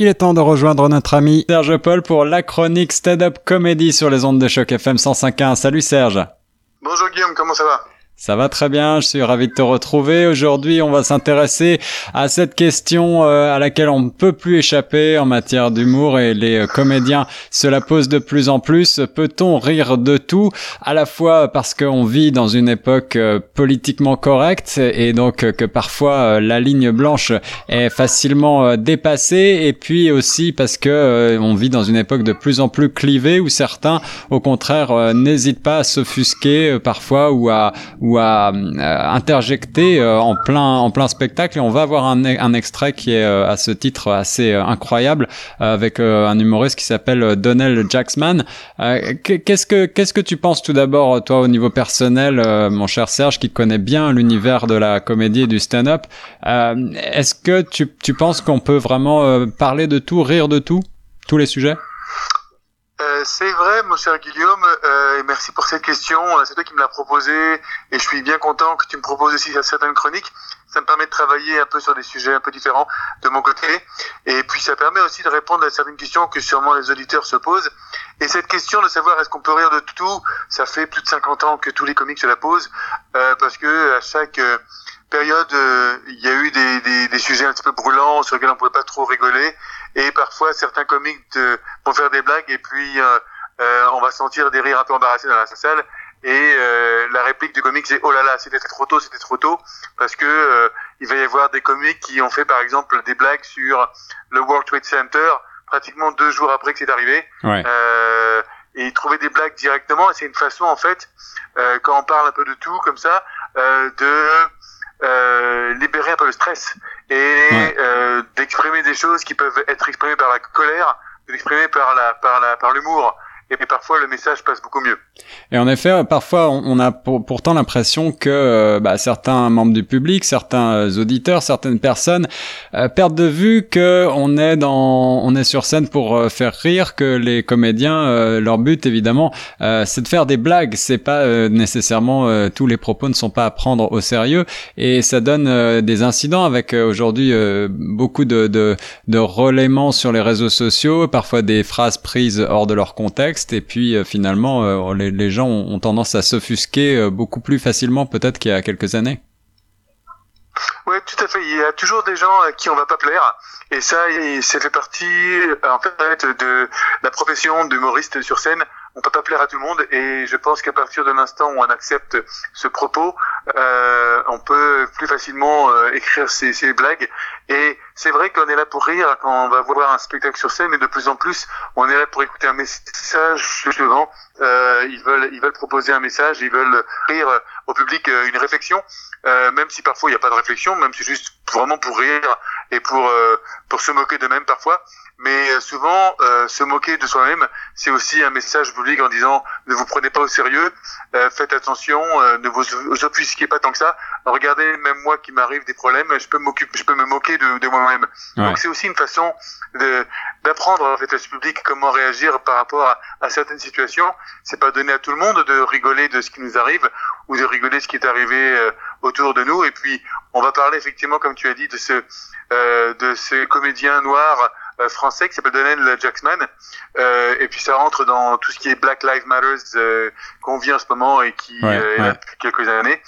Il est temps de rejoindre notre ami Serge Paul pour la chronique Stand-Up Comedy sur les ondes de choc FM 105.1. Salut Serge. Bonjour Guillaume, comment ça va? Ça va très bien, je suis ravi de te retrouver. Aujourd'hui, on va s'intéresser à cette question euh, à laquelle on ne peut plus échapper en matière d'humour et les euh, comédiens se la posent de plus en plus. Peut-on rire de tout À la fois parce qu'on vit dans une époque euh, politiquement correcte et donc que parfois la ligne blanche est facilement dépassée et puis aussi parce que on vit dans une époque de plus en plus clivée où certains, au contraire, n'hésitent pas à s'offusquer parfois ou à à euh, interjecter euh, en plein en plein spectacle et on va avoir un, un extrait qui est euh, à ce titre assez incroyable avec un humoriste qui s'appelle Donnell Jacksman. qu'est-ce que qu'est-ce que tu penses tout d'abord toi au niveau personnel mon cher Serge qui connaît bien l'univers de la comédie et du stand-up est-ce que tu tu penses qu'on peut vraiment parler de tout, rire de tout, tous les sujets? Euh, c'est vrai, mon cher Guillaume, euh, et merci pour cette question. Euh, c'est toi qui me l'as proposé, et je suis bien content que tu me proposes aussi certaines chroniques. Ça me permet de travailler un peu sur des sujets un peu différents de mon côté, et puis ça permet aussi de répondre à certaines questions que sûrement les auditeurs se posent. Et cette question de savoir est-ce qu'on peut rire de tout, ça fait plus de 50 ans que tous les comiques se la posent, euh, parce que à chaque période, il y a eu des, des, des, sujets un petit peu brûlants sur lesquels on pouvait pas trop rigoler, et parfois certains comiques vont faire des blagues et puis euh, euh, on va sentir des rires un peu embarrassés dans la salle. Et euh, la réplique du comique c'est oh là là c'était trop tôt c'était trop tôt parce que il va y avoir des comiques qui ont fait par exemple des blagues sur le World Trade Center pratiquement deux jours après que c'est arrivé. Ouais. et ils trouvaient des blagues directement et c'est une façon en fait quand on parle un peu de tout comme ça de euh, libérer un peu le stress et euh, d'exprimer des choses qui peuvent être exprimées par la colère, d'exprimer par la par la par l'humour et parfois le message passe beaucoup mieux. Et en effet, parfois on a pourtant l'impression que euh, bah, certains membres du public, certains euh, auditeurs, certaines personnes euh, perdent de vue que on est dans, on est sur scène pour faire rire, que les comédiens, leur but évidemment, c'est de faire des blagues. C'est pas nécessairement tous les propos ne sont pas à prendre au sérieux et ça donne des incidents avec aujourd'hui beaucoup de, de de relayements sur les réseaux sociaux, parfois des phrases prises hors de leur contexte et puis euh, finalement euh, les, gens ont, tendance à s'offusquer euh, beaucoup plus facilement peut-être qu'il y a quelques années. Oui, tout à fait. Il y a toujours des gens à qui on va pas plaire. Et ça, ça fait partie, en fait, de la profession d'humoriste sur scène on peut pas plaire à tout le monde et je pense qu'à partir de l'instant où on accepte ce propos, euh, on peut plus facilement euh, écrire ses, ses, blagues. Et c'est vrai qu'on est là pour rire quand on va voir un spectacle sur scène, mais de plus en plus, on est là pour écouter un message devant. Euh, ils veulent, ils veulent proposer un message, ils veulent rire au public euh, une réflexion, euh, même si parfois il n'y a pas de réflexion, même si juste vraiment pour rire et pour pour se moquer d'eux-mêmes parfois mais euh, souvent euh, se moquer de soi-même, c'est aussi un message public en disant ne vous prenez pas au sérieux, euh, faites attention, ne vous, vous offusquez pas tant que ça. Regardez, même moi qui m'arrive des problèmes, je peux m'occuper, je peux me moquer de, de moi-même. Donc c'est aussi une façon de d'apprendre en fait à ce public comment réagir par rapport à, à certaines situations. C'est pas donné à tout le monde de rigoler de ce qui nous arrive ou de rigoler de ce qui est arrivé autour de nous. Et puis on va parler effectivement, comme tu as dit, de ce de ces comédiens noirs euh, français qui s'appelle Daniel Jacksman. Euh, et puis ça rentre dans tout ce qui est Black Lives Matters euh, qu'on vit en ce moment et qui est là depuis quelques années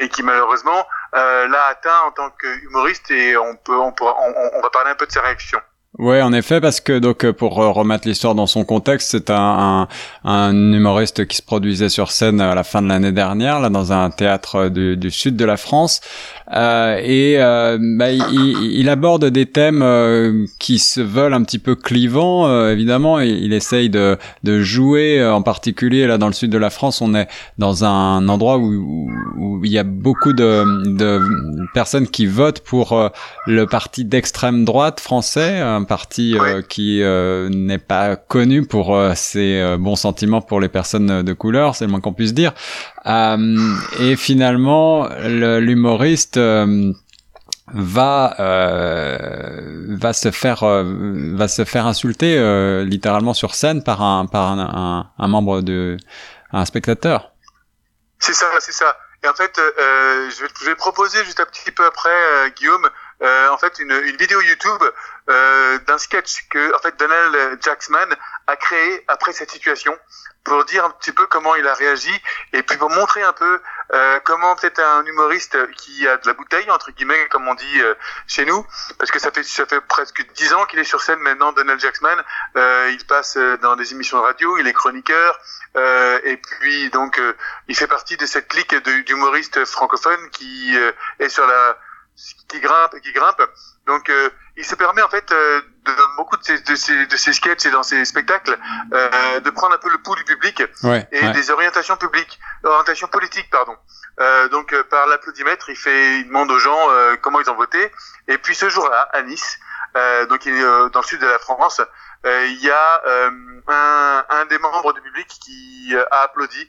et qui malheureusement l'a atteint en tant qu'humoriste et on peut on, pourra, on, on va parler un peu de sa réaction. Ouais, en effet, parce que donc pour remettre l'histoire dans son contexte, c'est un, un, un, humoriste qui se produisait sur scène à la fin de l'année dernière, là dans un théâtre du, du sud de la France, euh, et euh, bah, il, il, aborde des thèmes euh, qui se veulent un petit peu clivants. Euh, évidemment, il, essaye de, de jouer, en particulier là dans le sud de la France, on est dans un endroit où, où, il y a beaucoup de, de personnes qui votent pour le parti d'extrême droite français un parti euh, qui euh, n'est pas connu pour euh, ses bons sentiments pour les personnes de couleur, c'est le moins qu'on puisse dire. et finalement, l'humoriste va va se faire va se faire insulter littéralement sur scène par un par un, un, membre de un spectateur. C'est ça, c'est ça. Et en fait, je, vais, je vais proposer juste un petit peu après, Guillaume, euh, en fait une, une vidéo YouTube euh, d'un sketch que en fait Donald Jacksman a créé après cette situation pour dire un petit peu comment il a réagi et puis pour montrer un peu euh, comment peut-être un humoriste qui a de la bouteille entre guillemets comme on dit euh, chez nous parce que ça fait ça fait presque dix ans qu'il est sur scène maintenant Donald Jacksman euh, il passe dans des émissions de radio il est chroniqueur euh, et puis donc il fait partie de cette clique d'humoristes francophones qui est sur la qui grimpe et qui grimpe donc il se permet en fait euh, de beaucoup de ses, de ses, de ses sketchs et dans ses spectacles euh, de prendre un peu le pouls du public et des orientations publiques, orientations politiques pardon. Euh, donc euh, par l'applaudimètre, il fait, il demande aux gens euh, comment ils ont voté. Et puis ce jour-là, à Nice, donc il est dans le sud de la France, il y a un, un, des membres du public qui a applaudi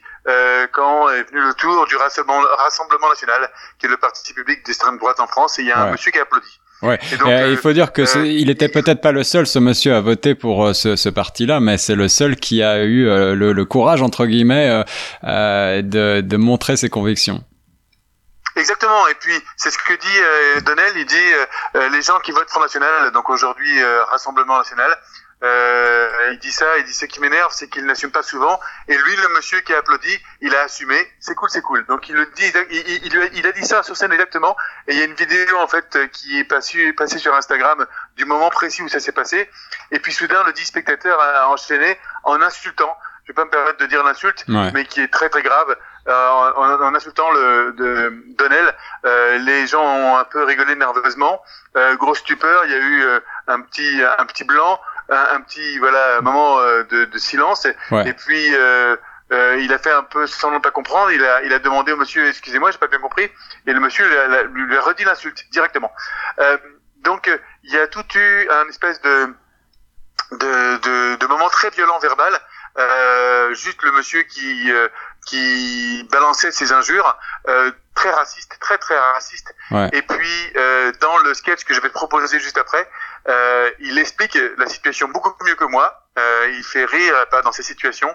quand est venu le tour du Rassemblement, Rassemblement national, qui est le parti public d'extrême droite en France, et il y a un monsieur qui a applaudi. Ouais. Euh, il faut dire que euh, il était peut-être pas le seul, ce monsieur, à voter pour euh, ce, ce parti-là, mais c'est le seul qui a eu le, le, courage, entre guillemets, de, de, montrer ses convictions. Exactement. Et puis c'est ce que dit Donnel. Il dit les gens qui votent Front National, donc aujourd'hui Rassemblement National, euh, il dit ça, il dit ce qui m'énerve, c'est qu'il n'assume pas souvent. Et lui, le monsieur qui a applaudi, il a assumé. C'est cool, c'est cool. Donc il le dit, il, il, il, a dit ça sur scène exactement. Et il y a une vidéo en fait qui est passée, passée sur Instagram du moment précis où ça s'est passé. Et puis soudain, le dit spectateur a enchaîné en insultant. Je vais pas me permettre de dire l'insulte, mais qui est très très grave. Euh, en, en, insultant le de Donnell, euh, les gens ont un peu rigolé nerveusement. Euh, grosse stupeur, il y a eu euh, un petit un petit blanc un, petit voilà moment euh, de, de silence et, puis euh, euh, il a fait un peu sans ne pas comprendre. Il a, il a demandé au monsieur, excusez-moi, j'ai pas bien compris. Et le monsieur lui a, redit l'insulte directement. Euh, donc il y a tout eu un espèce de de, de, de moment très violent verbal. Euh, juste le monsieur qui qui balançait ses injures, euh, très raciste, très très raciste. Et puis euh, dans le sketch que je vais te proposer juste après, euh, il explique la situation beaucoup mieux que moi. Euh, il fait rire pas dans ces situations.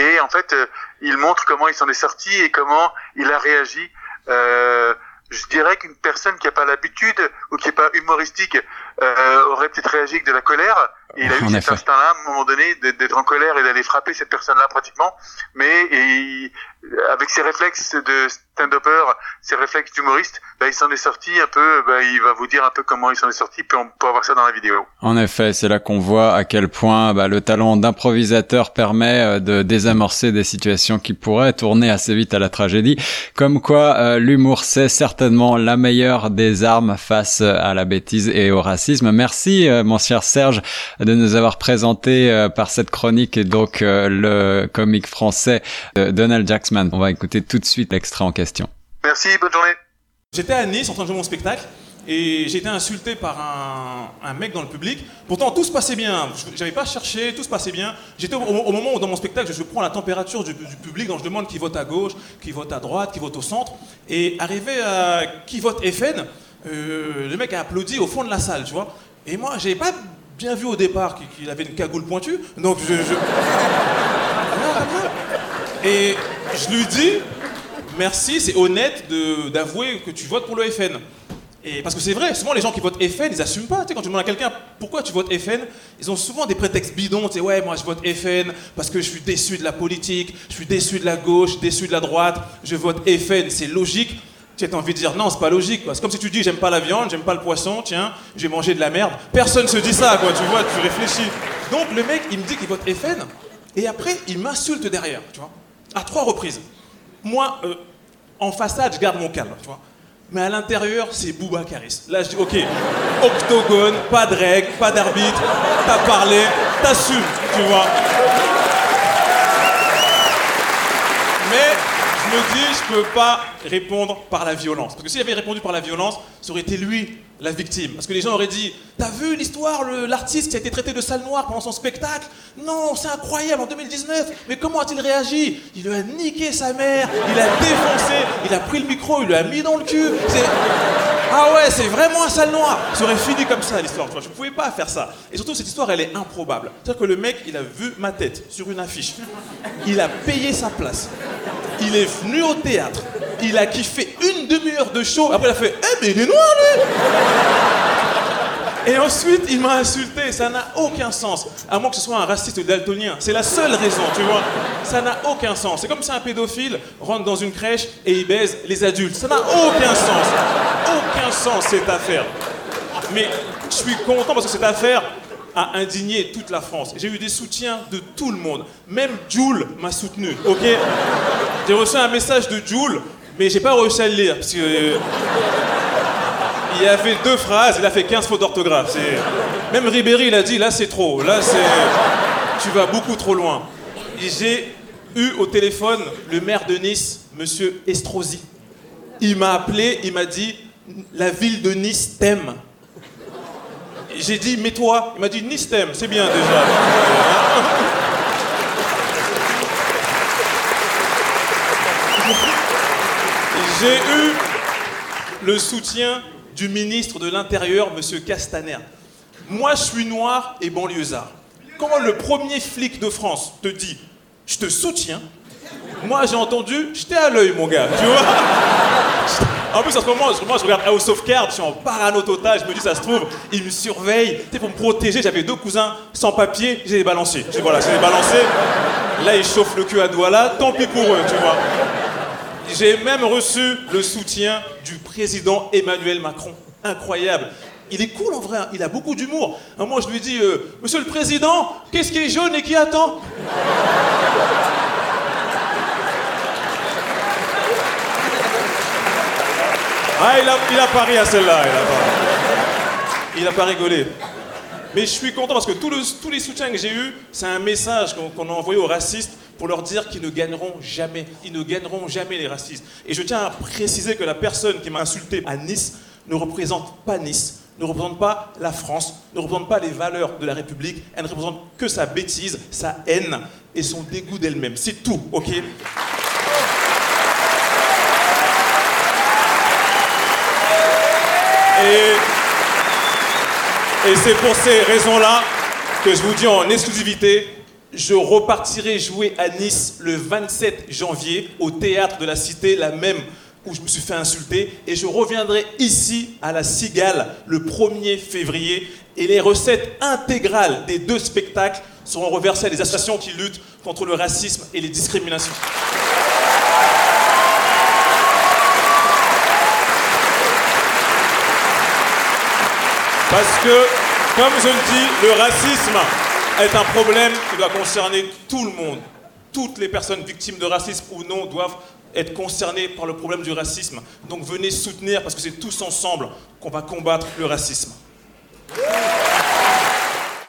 Et en fait, euh, il montre comment il s'en est sorti et comment il a réagi. Euh, je dirais qu'une personne qui n'a pas l'habitude ou qui n'est pas humoristique euh, aurait peut-être réagi avec de la colère. Et il a eu cet instinct-là, à un moment donné, d'être en colère et d'aller frapper cette personne-là pratiquement. Mais et, avec ses réflexes de stand-upper, ses réflexes d'humoriste, bah, il s'en est sorti un peu, bah, il va vous dire un peu comment il s'en est sorti, puis on peut avoir ça dans la vidéo. En effet, c'est là qu'on voit à quel point bah, le talent d'improvisateur permet euh, de désamorcer des situations qui pourraient tourner assez vite à la tragédie. Comme quoi, euh, l'humour, c'est certainement la meilleure des armes face à la bêtise et au racisme. Merci, euh, mon cher Serge, de nous avoir présenté par cette chronique donc le comique français Donald Jackson. On va écouter tout de suite l'extrait en question. Merci, bonne journée. J'étais à Nice en train de jouer mon spectacle et j'ai été insulté par un, mec dans le public. Pourtant, tout se passait bien. Je n'avais pas cherché, tout se passait bien. J'étais au, moment où, dans mon spectacle, je, prends la température du, public, donc je demande qui vote à gauche, qui vote à droite, qui vote au centre. Et arrivé à qui vote FN, euh, le mec a applaudi au fond de la salle, tu vois. Et moi, j'avais pas bien vu au départ qu'il avait une cagoule pointue, donc je... Et je lui dis, merci, c'est honnête d'avouer que tu votes pour le FN. Et parce que c'est vrai, souvent les gens qui votent FN, ils assument pas. Tu sais, quand tu demandes à quelqu'un pourquoi tu votes FN, ils ont souvent des prétextes bidons. Tu sais, ouais, moi je vote FN parce que je suis déçu de la politique, je suis déçu de la gauche, déçu de la droite, je vote FN, c'est logique. Tu as envie de dire non, c'est pas logique. C'est comme si tu dis j'aime pas la viande, j'aime pas le poisson, tiens, j'ai mangé de la merde. Personne se dit ça, quoi, tu vois, tu réfléchis. Donc le mec, il me dit qu'il vote FN, et après, il m'insulte derrière, tu vois, à trois reprises. Moi, euh, en façade, je garde mon calme, tu vois. Mais à l'intérieur, c'est Bouba Caris. Là, je dis, ok, octogone, pas de règles, pas d'arbitre, t'as parlé, t'assumes, tu vois. Mais me dis, je peux pas répondre par la violence. Parce que s'il avait répondu par la violence, ça aurait été lui la victime. Parce que les gens auraient dit T'as vu l'histoire, l'artiste qui a été traité de sale noire pendant son spectacle? Non, c'est incroyable en 2019. Mais comment a-t-il réagi? Il lui a niqué sa mère, il a défoncé, il a pris le micro, il lui a mis dans le cul. Ah ouais, c'est vraiment un sale noir. Ça aurait fini comme ça l'histoire, tu. Je ne pouvais pas faire ça. Et surtout, cette histoire, elle est improbable. C'est-à-dire que le mec, il a vu ma tête sur une affiche. Il a payé sa place. Il est venu au théâtre il a kiffé une demi-heure de show. Après, il a fait Eh, mais il est noir, lui Et ensuite, il m'a insulté. Ça n'a aucun sens. À moins que ce soit un raciste daltonien. C'est la seule raison, tu vois. Ça n'a aucun sens. C'est comme si un pédophile rentre dans une crèche et il baise les adultes. Ça n'a aucun sens. Aucun sens, cette affaire. Mais je suis content parce que cette affaire a indigné toute la France. J'ai eu des soutiens de tout le monde. Même Jules m'a soutenu, ok? J'ai reçu un message de Jules, mais j'ai pas réussi à le lire. Parce que, euh, il y avait deux phrases, il a fait 15 fautes d'orthographe. Même Ribéry, il a dit, là c'est trop, là c'est... Tu vas beaucoup trop loin. J'ai eu au téléphone le maire de Nice, monsieur Estrosi. Il m'a appelé, il m'a dit, la ville de Nice t'aime. J'ai dit, mets-toi. Il m'a dit, Nice t'aime, c'est bien déjà. J'ai eu le soutien du ministre de l'Intérieur, M. Castaner. Moi, je suis noir et banlieusard. Quand le premier flic de France te dit je te soutiens, moi j'ai entendu j'étais à l'œil, mon gars, tu vois En plus, en ce moment, je- moi je regarde House of je suis en parano total, je me dis ça se trouve, il me surveille, tu sais, pour me protéger. J'avais deux cousins sans papier, j'ai les balancés. Je voilà, j'ai les balancés. Là, ils chauffent le cul à Douala, tant pis pour eux, tu vois. J'ai même reçu le soutien du président Emmanuel Macron. Incroyable. Il est cool en vrai, hein. il a beaucoup d'humour. Un moment, je lui dis euh, Monsieur le Président, qu'est-ce qui est jaune et qui attend? Ah, il a, il a à celle-là. Il a pas, pas rigolé. Mais je suis content parce que tous les soutiens que j'ai eus, c'est un message qu'on a envoyé aux racistes pour leur dire qu'ils ne gagneront jamais. Ils ne gagneront jamais les racistes. Et je tiens à préciser que la personne qui m'a insulté à Nice ne représente pas Nice, ne représente pas la France, ne représente pas les valeurs de la République. Elle ne représente que sa bêtise, sa haine et son dégoût d'elle-même. C'est tout, ok? Et, c'est pour ces raisons-là que je vous dis en exclusivité, je repartirai jouer à Nice le 27 janvier au théâtre de la Cité, la même où je me suis fait insulter, et je reviendrai ici à la Cigale le 1er février, et les recettes intégrales des deux spectacles seront reversées à des associations qui luttent contre le racisme et les discriminations. Parce que, comme je le dis, le racisme est un problème qui doit concerner tout le monde. Toutes les personnes victimes de racisme ou non doivent être concernées par le problème du racisme. Donc venez soutenir parce que c'est tous ensemble qu'on va combattre le racisme.